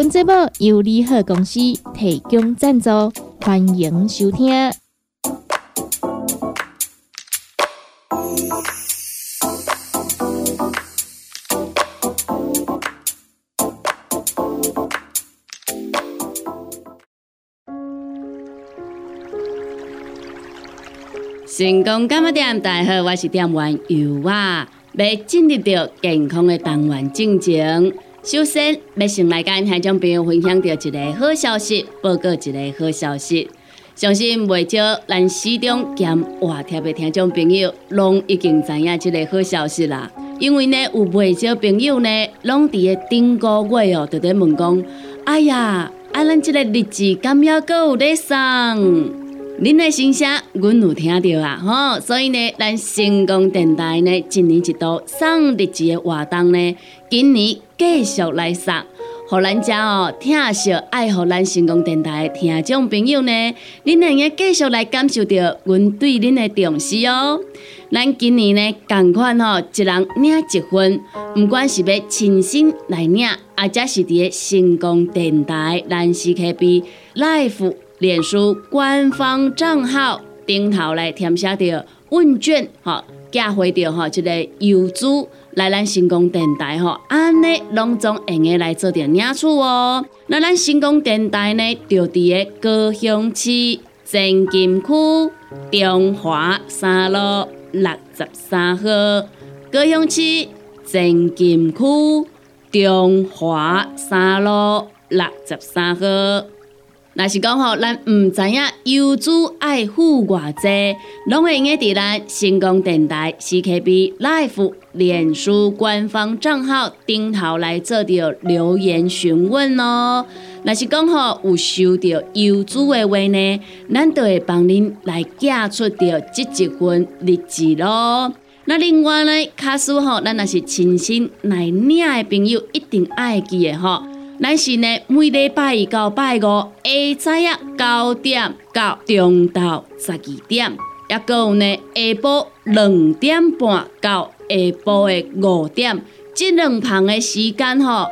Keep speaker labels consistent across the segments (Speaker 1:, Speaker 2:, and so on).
Speaker 1: 本节目由利好公司提供赞助，欢迎收听。
Speaker 2: 成功干么店，大家好，我是店员尤啊，要进入到健康的单元进程。首先，要先来跟听众朋友分享到一个好消息，报告一个好消息。相信未少咱市中兼外贴的听众朋友，拢已经知影这个好消息啦。因为呢，有未少朋友呢，拢伫个顶个月哦，就在问讲：哎呀，啊，咱这个日子敢要阁有咧送？恁的心声，阮有听到啊，吼！所以呢，咱成功电台呢，一年一度送日子的活动呢，今年。继续来送，互咱遮哦，听惜爱护咱成功电台听众朋友呢，恁能够继续来感受到阮对恁的重视哦。咱今年呢，共款吼，一人领一份，不管是要亲身来领，或者是伫成功电台咱 CKB Life 脸书官方账号顶头来填写着问卷，吼，寄回着吼一个邮资。来咱成功电台吼，安尼拢总用个来做点领取哦。那咱成功电台呢，就伫个高雄市前金区中华三路六十三号。高雄市前金区中华三路六十三号。若是讲吼，咱毋知影邮资爱付偌济，拢会用伫咱成功电台 CKB Life 脸书官方账号顶头来做着留言询问哦。若是讲吼有收到邮资的话呢，咱就会帮恁来寄出着即一份日志咯。那另外呢，卡数吼，咱若是亲身来领的朋友，一定爱记的吼。咱是呢，每礼拜一到拜五下早呀九点到中昼十二点，也阁有呢下晡两点半到下晡的五点，这两旁的时间吼，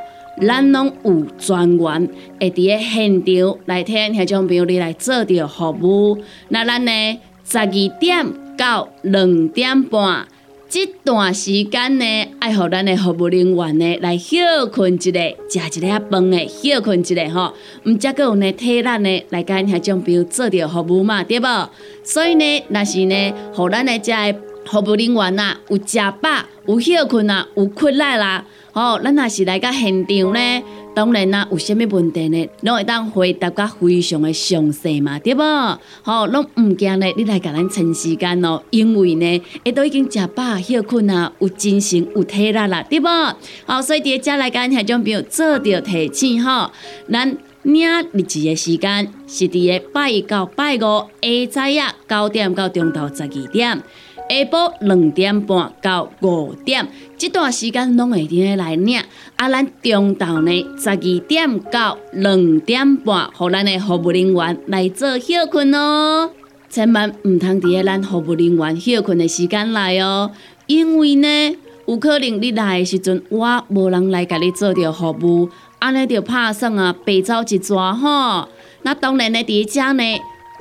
Speaker 2: 咱拢有专员会伫个现场来听听众朋友你来做着服务。那咱呢十二点到两点半。这段时间呢，爱互咱的服务人员呢来休困一下，食一个饭的休困一下吼，毋则阁有呢体力呢来跟遐种朋友做着服务嘛，对无？所以呢，若是呢，互咱的遮个服务人员呐，有食饱，有休困啊，有困力啦，吼，咱若是来到现场呢。当然啦，有啥物问题呢？拢会当回答甲非常的详细嘛，对无？吼，拢毋惊呢，你来甲咱趁时间哦，因为呢，伊都已经食饱休困啊，有精神有体力啦，对无？好，所以伫遮来甲遐种朋友做着提醒吼，咱领日子的时间是伫个拜一到拜五下早呀九点到中昼十二点。下晡两点半到五点，这段时间拢会伫来领。啊，咱中昼呢十二点到两点半，互咱的服务人员来做休困哦。千万毋通伫个咱服务人员休困的时间来哦，因为呢，有可能你来的时阵，我无人来甲你做着服务，安尼就拍算啊，白走一抓吼。那当然呢，伫遮呢。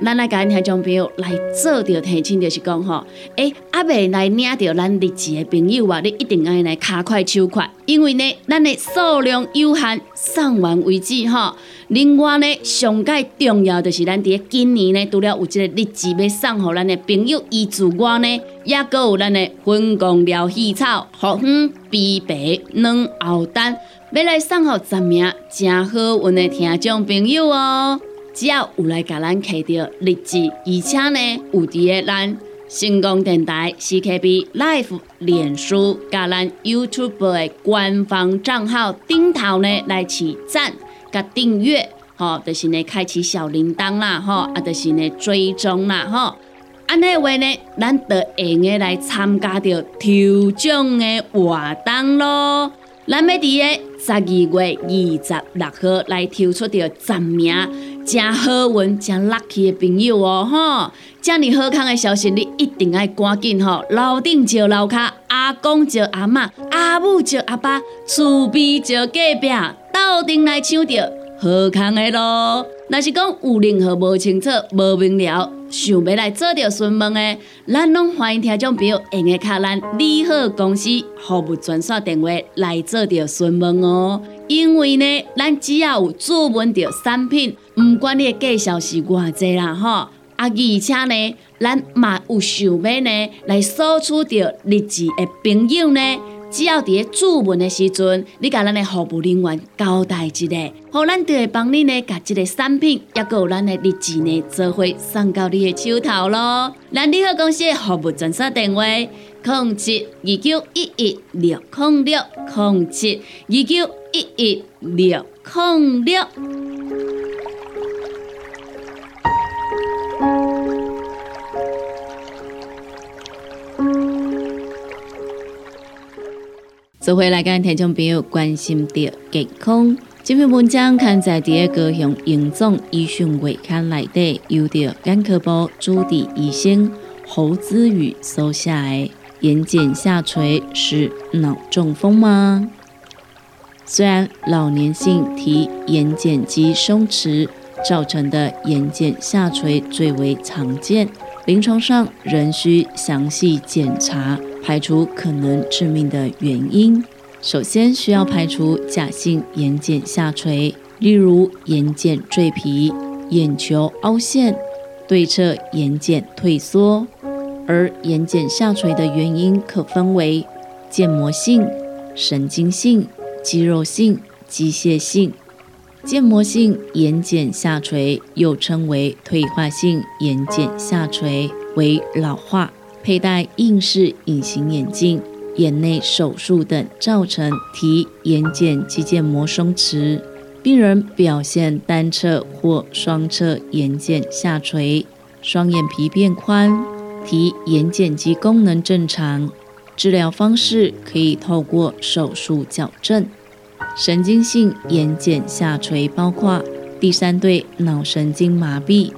Speaker 2: 咱来甲听众朋友来做着提醒，就是讲吼，诶，阿未来领着咱日子的朋友啊，你一定爱来卡快手快，因为呢，咱的数量有限，送完为止吼。另外呢，上界重要就是咱伫今年呢，除了有这个日子要送互咱的朋友，以之外呢，也阁有咱的粉公疗细草、红粉、碧白、软藕丹，要来送互十名真好运的听众朋友哦。只要有来甲咱摕到日志，而且呢有伫个咱成功电台 CKB Life 脸书甲咱 YouTube 的官方账号顶头呢来起赞甲订阅，
Speaker 3: 吼，就是呢开启小铃铛啦，吼，啊，就是呢追踪啦，吼。安尼话呢，咱就会用来参加着抽奖的活动咯。咱要伫个十二月二十六号来抽出着十名真好运、真 lucky 的朋友哦，吼！这么好康的消息，你一定要赶紧吼！楼顶招楼卡，阿公招阿嬷，阿母招阿爸，厝边招隔壁，斗阵来抢着好康的咯！若是讲有任何无清楚、无明了，想要来做着询问的，咱拢欢迎听众朋友用个卡咱利好公司服务专线电话来做着询问哦。因为呢，咱只要有注文着产品，毋管你的介绍是偌济啦吼，啊而且呢，咱嘛有想要呢来索取着日志的朋友呢。只要伫个注文的时阵，你甲咱的服务人员交代一下，好，咱就会帮你呢，甲这个产品，也有咱的日志呢，做会送到你的手头咯。咱利好公司的服务专线电话：零七二九一一六零六零七二九一一六零六。做回来跟听众朋友关心的健康，这篇文章刊在第二个用严总医讯月刊内底，由着肝科部主治医生侯子宇所写的。眼睑下垂是脑中风吗？虽然老年性提眼睑肌松弛造成的眼睑下垂最为常见，临床上仍需详细检查。排除可能致命的原因，首先需要排除假性眼睑下垂，例如眼睑赘皮、眼球凹陷、对侧眼睑退缩。而眼睑下垂的原因可分为腱膜性、神经性、肌肉性、机械性。腱膜性眼睑下垂又称为退化性眼睑下垂，为老化。佩戴硬式隐形眼镜、眼内手术等，造成提眼睑肌腱膜松弛，病人表现单侧或双侧眼睑下垂，双眼皮变宽，提眼睑肌功能正常。治疗方式可以透过手术矫正。神经性眼睑下垂包括第三对脑神经麻痹、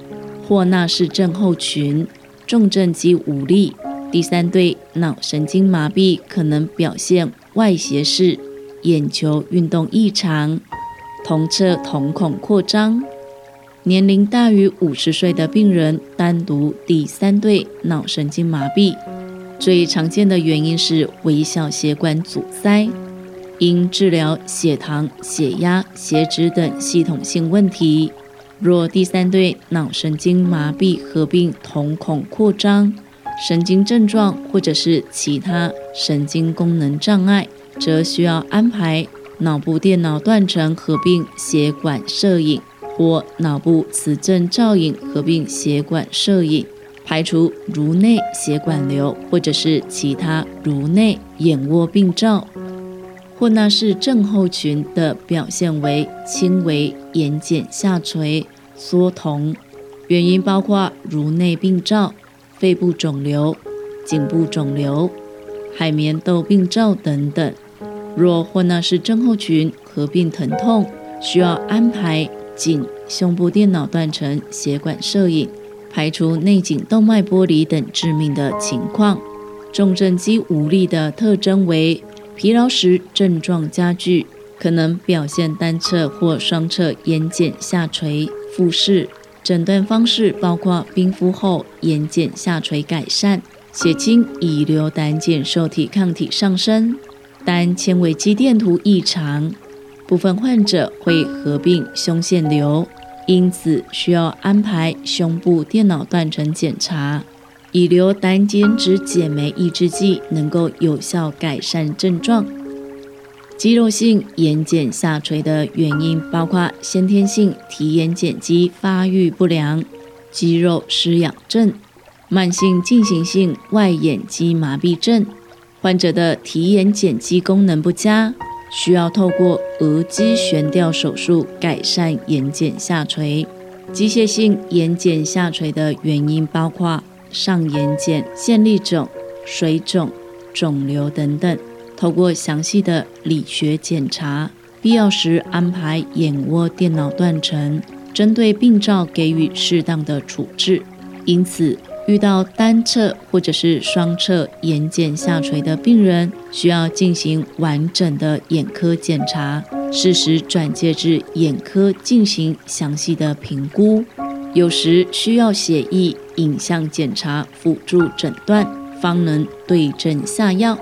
Speaker 3: 霍纳氏症候群。重症肌无力，第三对脑神经麻痹可能表现外斜视、眼球运动异常、同侧瞳孔扩张。年龄大于五十岁的病人，单独第三对脑神经麻痹，最常见的原因是微小血管阻塞，应治疗血糖、血压、血脂等系统性问题。若第三对脑神经麻痹合并瞳孔扩张、神经症状或者是其他神经功能障碍，则需要安排脑部电脑断层合并血管摄影或脑部磁振造影合并血管摄影，排除颅内血管瘤或者是其他颅内眼窝病灶。霍纳氏症候群的表现为轻微眼睑下垂、缩瞳，原因包括颅内病灶、肺部肿瘤、颈部肿瘤、海绵窦病灶等等。若霍纳氏症候群合并疼痛，需要安排颈胸部电脑断层血管摄影，排除内颈动脉剥离等致命的情况。重症肌无力的特征为。疲劳时症状加剧，可能表现单侧或双侧眼睑下垂。复视诊断方式包括冰敷后眼睑下垂改善，血清乙硫胆碱受体抗体上升，单纤维肌电图异常。部分患者会合并胸腺瘤，因此需要安排胸部电脑断层检查。乙硫胆碱酯解酶抑制剂能够有效改善症状。肌肉性眼睑下垂的原因包括先天性提眼睑肌发育不良、肌肉失养症、慢性进行性外眼肌麻痹症。患者的提眼睑肌功能不佳，
Speaker 4: 需要透过额肌悬吊手术改善眼睑下垂。机械性眼睑下垂的原因包括上眼睑线粒肿、水肿、肿瘤等等。透过详细的理学检查，必要时安排眼窝电脑断层，针对病灶给予适当的处置。因此，遇到单侧或者是双侧眼睑下垂的病人，需要进行完整的眼科检查，适时转介至眼科进行详细的评估。有时需要血液影像检查辅助诊断，方能对症下药。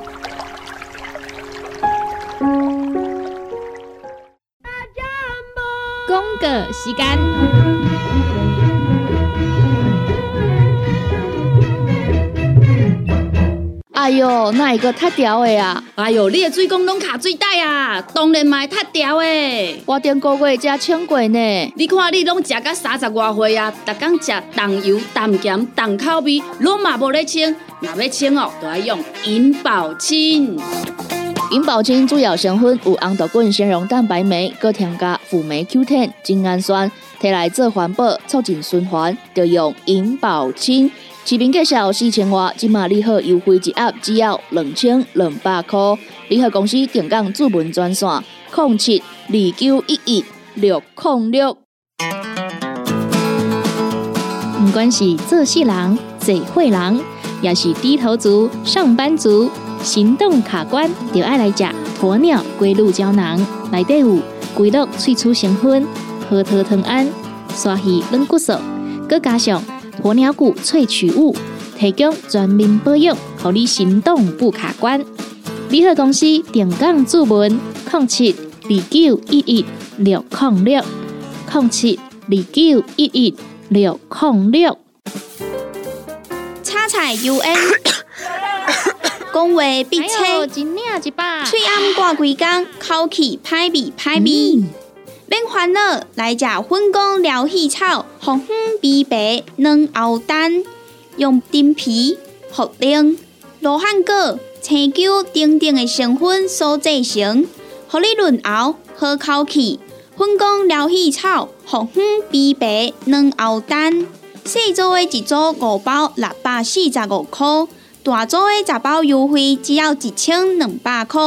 Speaker 1: 个时间。
Speaker 5: 哎哟，那一个太屌的呀！
Speaker 3: 哎哟，你的水工拢卡最大啊，当然嘛太屌的。
Speaker 5: 我顶个月才称过呢。
Speaker 3: 你看你拢食到三十外岁啊，逐天食重油、重咸、重口味，拢嘛无咧称。若要称哦，都要用银保清。
Speaker 5: 银保清主要成分有红豆根、纤溶蛋白酶，搁添加辅酶 Q10、精氨酸，摕来做环保、促进循环，就用银保清。市面介绍四千瓦，今马利好优惠一盒只要两千两百块。利好公司定岗主文专线：零七二九一一六零六。
Speaker 1: 不管是做事人、做会人，也是低头族、上班族。行动卡关，就爱来食鸵鸟龟鹿胶囊，内底有龟鹿萃取成分，核桃藤胺、刷鱼软骨素，佮加上鸵鸟骨萃取物，提供全面保养，让你行动不卡关。联合公司定岗注文：零七二九一一六零六零七二九一一六零六。
Speaker 6: 叉彩 UN。讲话必切，嘴暗挂几工，口气歹味歹味。免烦恼，来食粉工疗气草，红粉枇杷软藕丹，用丁皮、茯苓、罗汉果、青椒等等的成分所制成，互你润喉好口气。粉工疗气草，红粉枇杷软藕丹，细组的一组五包，六百四十五块。大组的十包优惠只要一千两百块。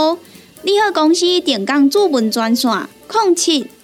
Speaker 6: 你好，公司电工主文专线：零七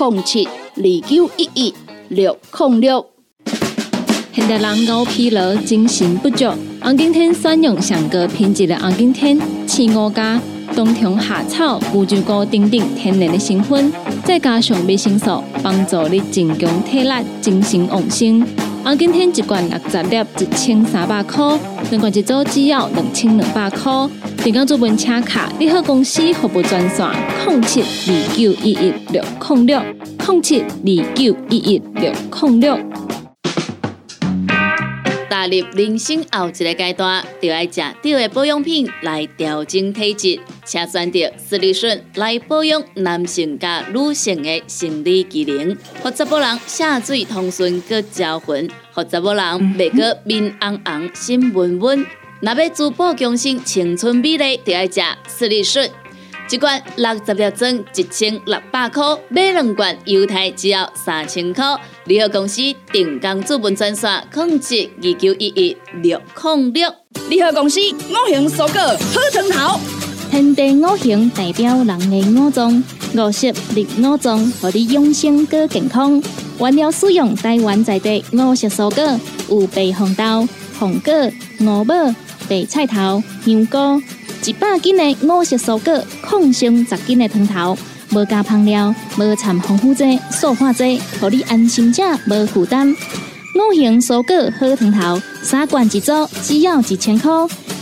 Speaker 5: 空七二九一一六空六。
Speaker 1: 现代人熬疲劳、精神不足，红景天选用上个品质的红景天刺五加冬虫夏草、乌鸡菇等等天然的成分，再加上维生素，帮助你增强体力、精神旺盛。红景天一罐六十粒，一千三百块；两罐一组，只要两千两百块。订购做本车卡，你好公司服务专线：零七二九一一六零六零七二九一一六零六。
Speaker 3: 踏入人生后一个阶段，就要食对的保养品来调整体质，请选择斯利顺来保养男性加女性的生理机能，或者某人下水通顺个招魂，或者某人袂个面红红心温温。若要珠宝更新青春美丽，就要食斯利顺。一罐六十粒装，一千六百块；买两罐，犹太只要三千块。联合公司定岗资本专线：控制二九一一六零六。
Speaker 2: 联合公司五行蔬果好成头，
Speaker 1: 天地五行代表人的五脏，五色绿五脏，互你养生更健康。原料使用台湾在地五色蔬果，有白红豆、红果、五宝、白菜头、香菇。一百斤的五色蔬果，抗性十斤的汤头，无加香料，无掺防腐剂、塑化剂，互你安心吃，无负担。五行蔬果好汤头，三罐一组，只要一千块。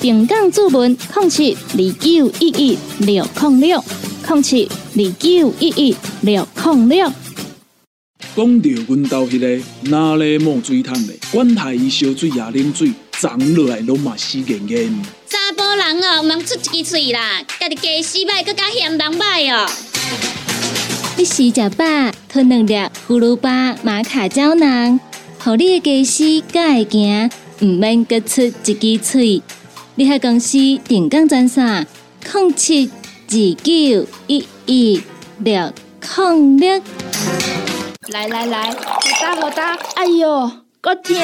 Speaker 1: 平港注文：零七二九一一六零六零七二九一一六零六。
Speaker 7: 讲到阮兜迄个哪里冒水桶的，管他伊烧水也啉水，长落来拢嘛死严严。
Speaker 8: 查甫人哦，毋通出一支嘴啦，家己家洗歹，更加嫌人歹哦。
Speaker 9: 你食食饱，吞两粒葫芦巴、马卡胶囊，互你的家洗才会行，毋免各出一支喙。你喺公司定岗赞啥？零七二九一一六零六。
Speaker 10: 来来来，好打好打，哎呦，够痛！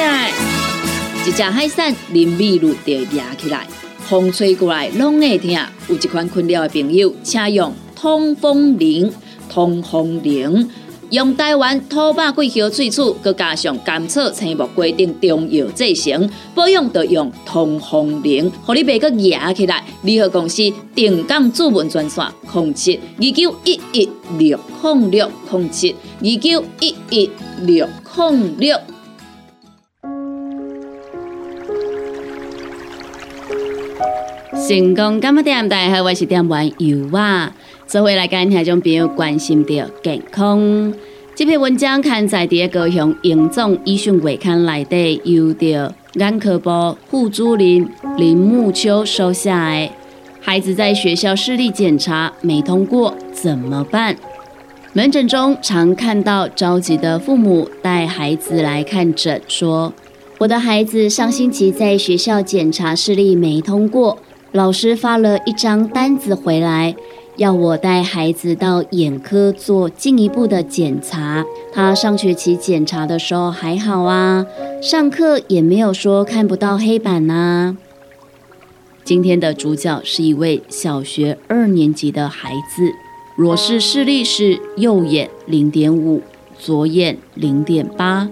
Speaker 3: 一只海扇林密路就压起来，风吹过来拢会痛。有一款困扰的朋友，请用通风铃。通风铃用台湾土八桂香萃取，佮加上甘草、青木规定中药制成，保养要用通风铃，互你袂佮压起来。联合公司定岗主文专线：控七二九一一六控六控七二九一一六控六。成功干么点？大家好，我是点玩油啊。这回来跟听众朋友关心到健康。这篇文章刊载在高雄营总医讯月刊内底，由着眼科部副主任林木秋收下的。孩子在学校视力检查没通过怎么办？门诊中常看到着急的父母带孩子来看诊，说：“我的孩子上星期在学校检查视力没通过，老师发了一张单子回来。”要我带孩子到眼科做进一步的检查。他上学期检查的时候还好啊，上课也没有说看不到黑板呐。今天的主角是一位小学二年级的孩子，弱视视力是右眼零点五，左眼零点八。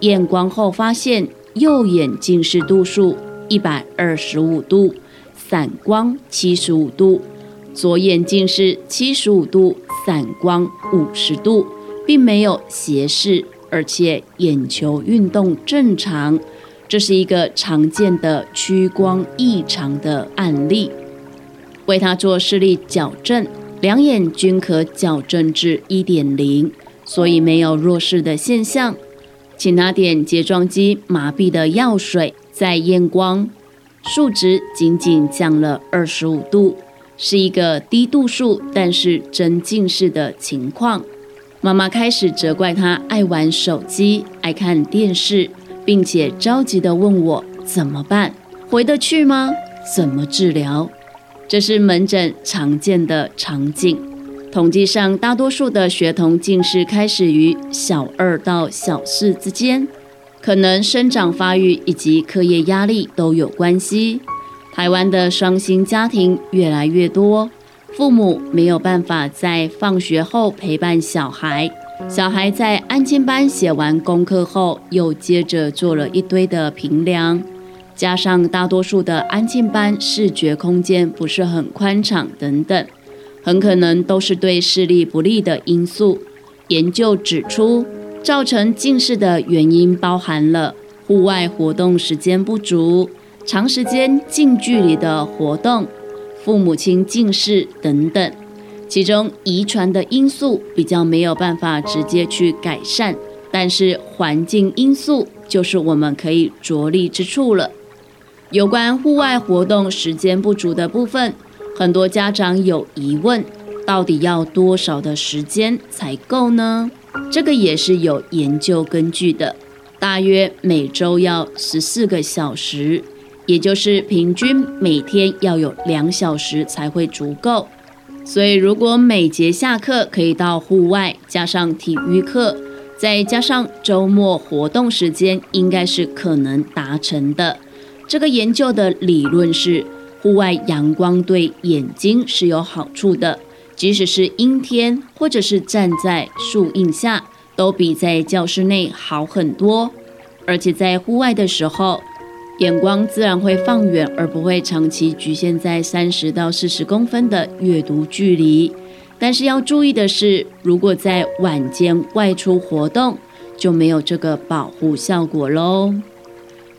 Speaker 3: 验光后发现右眼近视度数一百二十五度，散光七十五度。左眼近视七十五度，散光五十度，并没有斜视，而且眼球运动正常，这是一个常见的屈光异常的案例。为他做视力矫正，两眼均可矫正至一点零，所以没有弱视的现象。请拿点睫状肌麻痹的药水，再验光，数值仅仅降了二十五度。是一个低度数，但是真近视的情况。妈妈开始责怪他爱玩手机、爱看电视，并且着急地问我怎么办？回得去吗？怎么治疗？这是门诊常见的场景。统计上，大多数的学童近视开始于小二到小四之间，可能生长发育以及课业压力都有关系。台湾的双薪家庭越来越多，父母没有办法在放学后陪伴小孩，小孩在安亲班写完功课后，又接着做了一堆的评量，加上大多数的安静班视觉空间不是很宽敞等等，很可能都是对视力不利的因素。研究指出，造成近视的原因包含了户外活动时间不足。长时间近距离的活动、父母亲近视等等，其中遗传的因素比较没有办法直接去改善，但是环境因素就是我们可以着力之处了。有关户外活动时间不足的部分，很多家长有疑问：到底要多少的时间才够呢？这个也是有研究根据的，大约每周要十四个小时。也就是平均每天要有两小时才会足够，所以如果每节下课可以到户外，加上体育课，再加上周末活动时间，应该是可能达成的。这个研究的理论是，户外阳光对眼睛是有好处的，即使是阴天或者是站在树荫下，都比在教室内好很多。而且在户外的时候。眼光自然会放远，而不会长期局限在三十到四十公分的阅读距离。但是要注意的是，如果在晚间外出活动，就没有这个保护效果喽。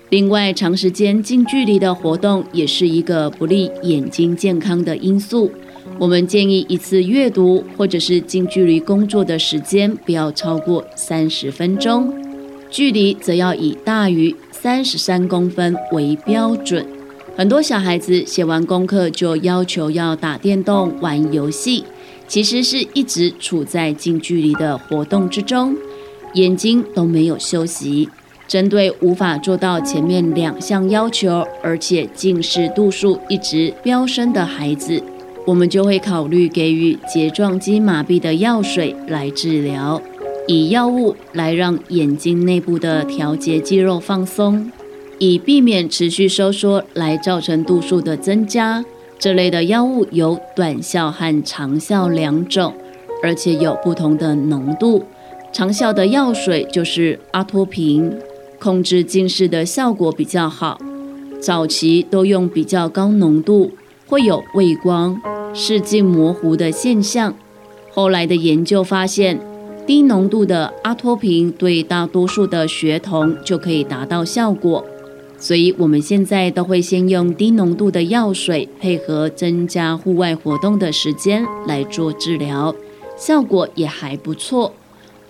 Speaker 3: 另外，长时间近距离的活动也是一个不利眼睛健康的因素。我们建议一次阅读或者是近距离工作的时间不要超过三十分钟，距离则要以大于三十三公分为标准。很多小孩子写完功课就要求要打电动、玩游戏，其实是一直处在近距离的活动之中，眼睛都没有休息。针对无法做到前面两项要求，而且近视度数一直飙升的孩子，我们就会考虑给予睫状肌麻痹的药水来治疗，以药物来让眼睛内部的调节肌肉放松。以避免持续收缩来造成度数的增加，这类的药物有短效和长效两种，而且有不同的浓度。长效的药水就是阿托平，控制近视的效果比较好。早期都用比较高浓度，会有畏光、视镜模糊的现象。后来的研究发现，低浓度的阿托平对大多数的学童就可以达到效果。所以，我们现在都会先用低浓度的药水，配合增加户外活动的时间来做治疗，效果也还不错。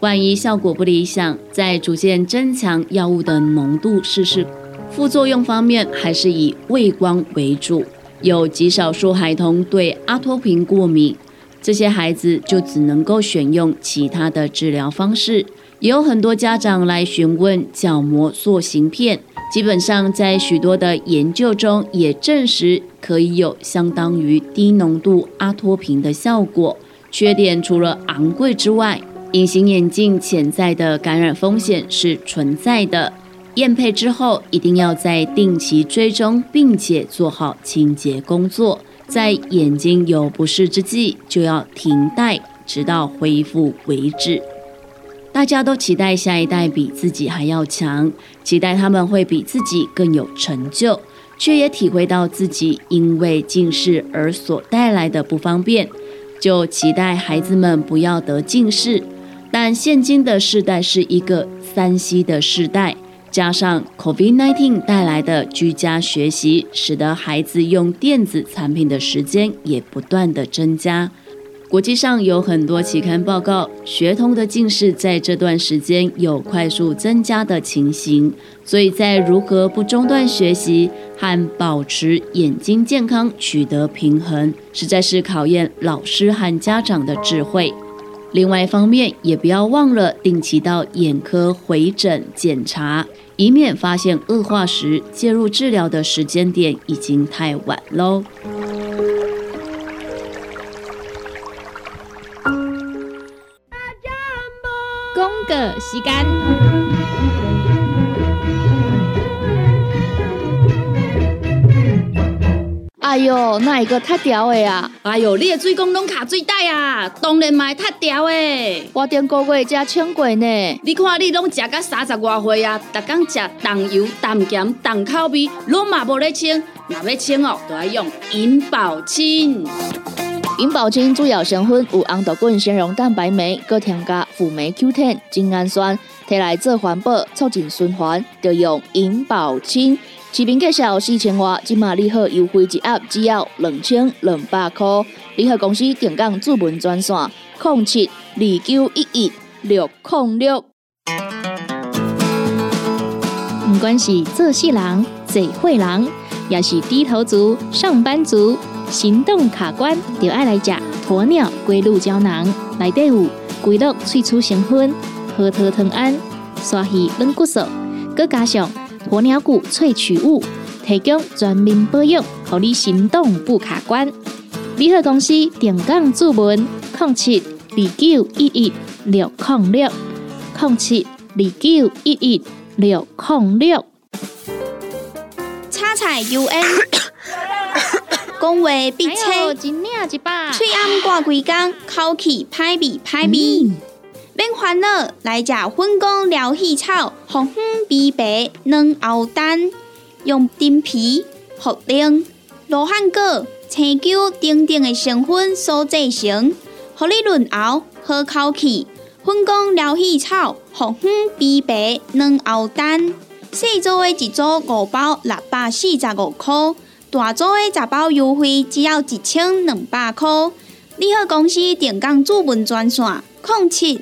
Speaker 3: 万一效果不理想，再逐渐增强药物的浓度试试。副作用方面，还是以畏光为主。有极少数孩童对阿托品过敏，这些孩子就只能够选用其他的治疗方式。也有很多家长来询问角膜塑形片。基本上，在许多的研究中也证实可以有相当于低浓度阿托品的效果。缺点除了昂贵之外，隐形眼镜潜在的感染风险是存在的。验配之后，一定要在定期追踪，并且做好清洁工作。在眼睛有不适之际，就要停戴，直到恢复为止。大家都期待下一代比自己还要强，期待他们会比自己更有成就，却也体会到自己因为近视而所带来的不方便，就期待孩子们不要得近视。但现今的世代是一个三 C 的世代，加上 COVID-19 带来的居家学习，使得孩子用电子产品的时间也不断的增加。国际上有很多期刊报告，学童的近视在这段时间有快速增加的情形，所以在如何不中断学习和保持眼睛健康取得平衡，实在是考验老师和家长的智慧。另外一方面，也不要忘了定期到眼科回诊检查，以免发现恶化时介入治疗的时间点已经太晚喽。
Speaker 1: 个时间。
Speaker 5: 哎呦，那一个太屌的呀！
Speaker 2: 哎呦，你的水工拢卡水袋啊，当然嘛太屌的。
Speaker 5: 我顶个月才称过呢。
Speaker 2: 你看你拢食到三十外岁啊，逐天食重油、重咸、重口味，拢嘛无咧清。若要清哦，都要用银保清。
Speaker 5: 银保清主要成分有红豆根、纤溶蛋白酶，搁添加辅酶 Q10、精氨酸，摕来做环保、促进循环，就用银保清。市面介绍四千瓦，今马联合优惠一盒只要两千两百块。联合公司定岗主文专线：零七二九一一六零六。
Speaker 1: 不管是做事人、做会人，也是低头族、上班族。行动卡关，就爱来食鸵鸟龟鹿胶囊，内底有龟鹿萃取成分，核桃藤胺、刷鱼软骨素，佮加上鸵鸟骨萃取物，提供全面保养，让你行动不卡关。联合公司电杠注文：零七二九一一六零六零七二九一一六零六。
Speaker 6: 叉彩 UN。讲话必切，嘴暗挂几工，口气歹味歹味。免烦恼，来食粉工疗气草，红粉枇杷软藕丹，用丁皮、茯苓、罗汉果、青椒等等的成分所制成，合你润喉好口气。粉工疗气草，红粉枇杷软藕丹，细组的一组五包，六百四十五块。大组的十包优惠只要一千两百块。联合公司电工主文专线：零七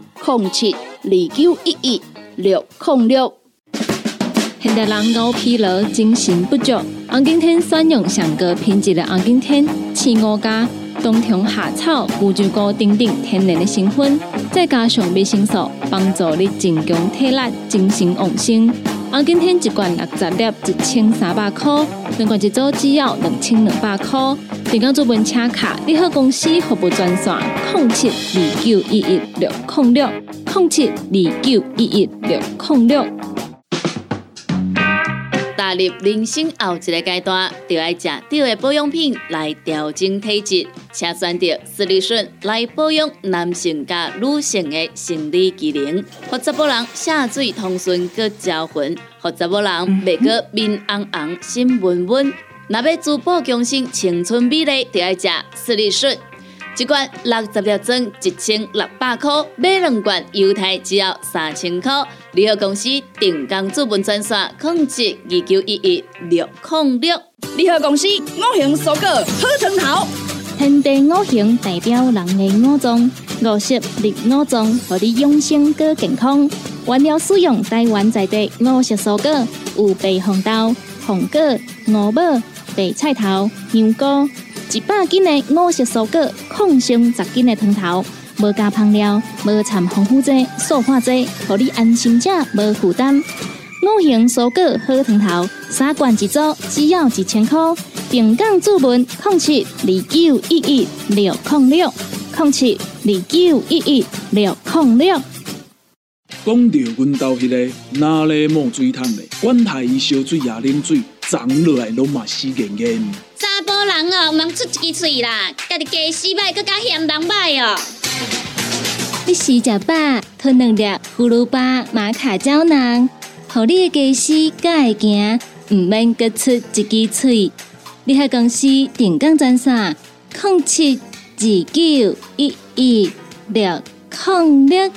Speaker 5: 零七二九一一六零六。
Speaker 9: 现代人熬疲劳，精神不足。红景天选用上个品质的红景天，四五加。冬虫夏草、乌鸡菇等等天然的成分，再加上维生素，帮助你增强体力、精神旺盛。啊，今天一罐六十粒，一千三百块；两罐一组只要两千两百块。订购做门车卡，你好公司服务专线：零七二九一一六零六零七二九一一六零六。
Speaker 3: 踏入人生后一个阶段，就要食对的保养品来调整体质，请选择斯利顺来保养男性加女性的生理机能，或者某人下水通顺个招魂，或者某人袂个面红红心温温。若要珠宝强身、青春美丽，就要食斯利顺。一罐六十粒装，一千六百块；买两罐，犹太只要三千块。联合公司定岗资本专线：控制二九一一六零六。
Speaker 2: 联合公司五行蔬果好成头，
Speaker 1: 天地五行代表人的五脏，五色绿五脏，让你养生更健康。原料使用台湾在地五色蔬果，有白红豆、红果、五宝、白菜头、香菇。一百斤的五色蔬果，抗性十斤的汤头，无加香料，无掺防腐剂、塑化剂，让你安心吃，无负担。五行蔬果好汤头，三罐一组，只要一千块。平港注文：零七二九一一六零六零七二九一一六零六。
Speaker 7: 讲到阮兜迄个哪里冒水桶的，管他伊烧水也啉水，长落来拢嘛死严严。
Speaker 8: 查甫人哦，毋通出一支嘴啦，家己家洗歹，搁加嫌人歹哦。
Speaker 9: 你食食饱，吞两粒葫芦巴、马卡胶囊，互你的家洗才会行，毋免搁出一支嘴。你喺公司定岗赚啥？零七二九一一六零六。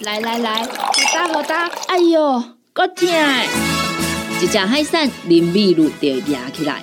Speaker 5: 来来来，好打好打，哎呦，够痛！
Speaker 3: 一只海扇淋米露就压起来，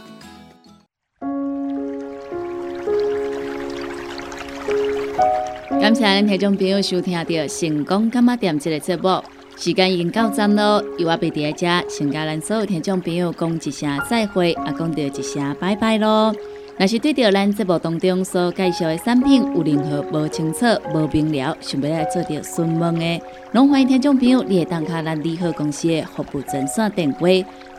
Speaker 3: 感谢咱听众朋友收听到《成功干妈店》这个节目，时间已经到站咯。由我贝伫遮，先甲咱所有听众朋友讲一声再会，也讲到一声拜拜咯。若是对着咱节目当中所介绍的产品有任何无清楚、无明了，想要来做着询问的，拢欢迎听众朋友你会打卡咱利好公司的服务专线电话，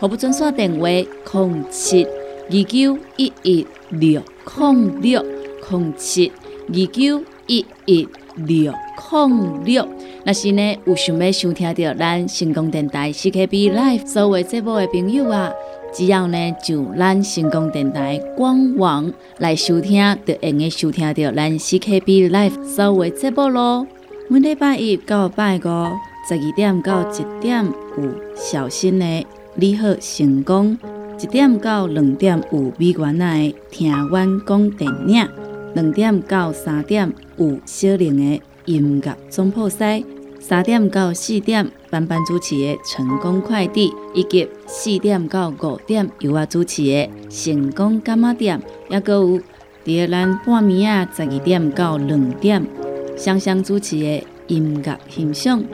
Speaker 3: 服务专线电话：零七二九一一六零六零七二九。一一六零六，若是呢有想要收听到咱成功电台 CKB Live 所有节目的朋友啊，只要呢就咱成功电台官网来收听，就会用收听到咱 CKB Live 所有节目咯。每礼拜一到拜五十二点到一点有小新的你好成功，一点到两点有美元的听阮讲电影。两点到三点有小玲的音乐总铺西，三点到四点班班主持的成功快递，以及四点到五点由我主持的成功干妈店，也阁有第二咱半暝啊十二点到两点双双主持的音乐欣赏，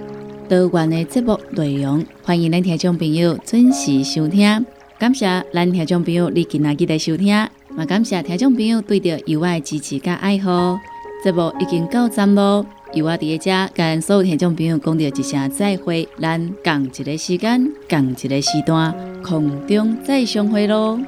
Speaker 3: 多元的节目内容，欢迎咱听众朋友准时收听。感谢咱听众朋友你今仔日的收听。感谢听众朋友对著尤爱支持甲爱护，这目已经到站咯。尤我伫个家，跟所有听众朋友讲著一声再会，咱共一个时间，共一个时段，空中再相会咯。